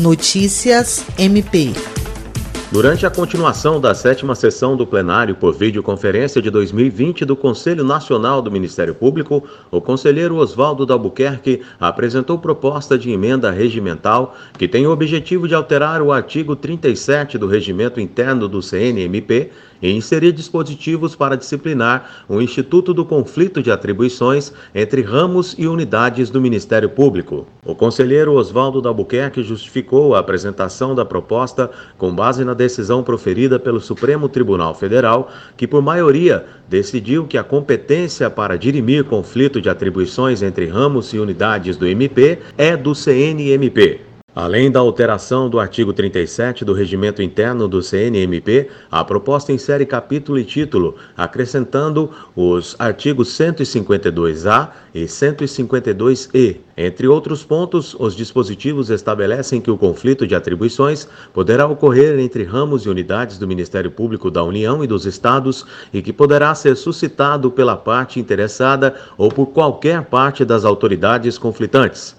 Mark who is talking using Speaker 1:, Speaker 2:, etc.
Speaker 1: Notícias MP.
Speaker 2: Durante a continuação da sétima sessão do plenário por videoconferência de 2020 do Conselho Nacional do Ministério Público, o conselheiro Oswaldo Dalbuquerque apresentou proposta de emenda regimental que tem o objetivo de alterar o artigo 37 do regimento interno do CNMP e inserir dispositivos para disciplinar o Instituto do Conflito de Atribuições entre ramos e unidades do Ministério Público. O conselheiro Oswaldo Dalbuquerque justificou a apresentação da proposta com base na decisão proferida pelo Supremo Tribunal Federal, que por maioria decidiu que a competência para dirimir conflito de atribuições entre ramos e unidades do MP é do CNMP. Além da alteração do artigo 37 do Regimento Interno do CNMP, a proposta insere capítulo e título, acrescentando os artigos 152-A e 152-E. Entre outros pontos, os dispositivos estabelecem que o conflito de atribuições poderá ocorrer entre ramos e unidades do Ministério Público da União e dos Estados e que poderá ser suscitado pela parte interessada ou por qualquer parte das autoridades conflitantes.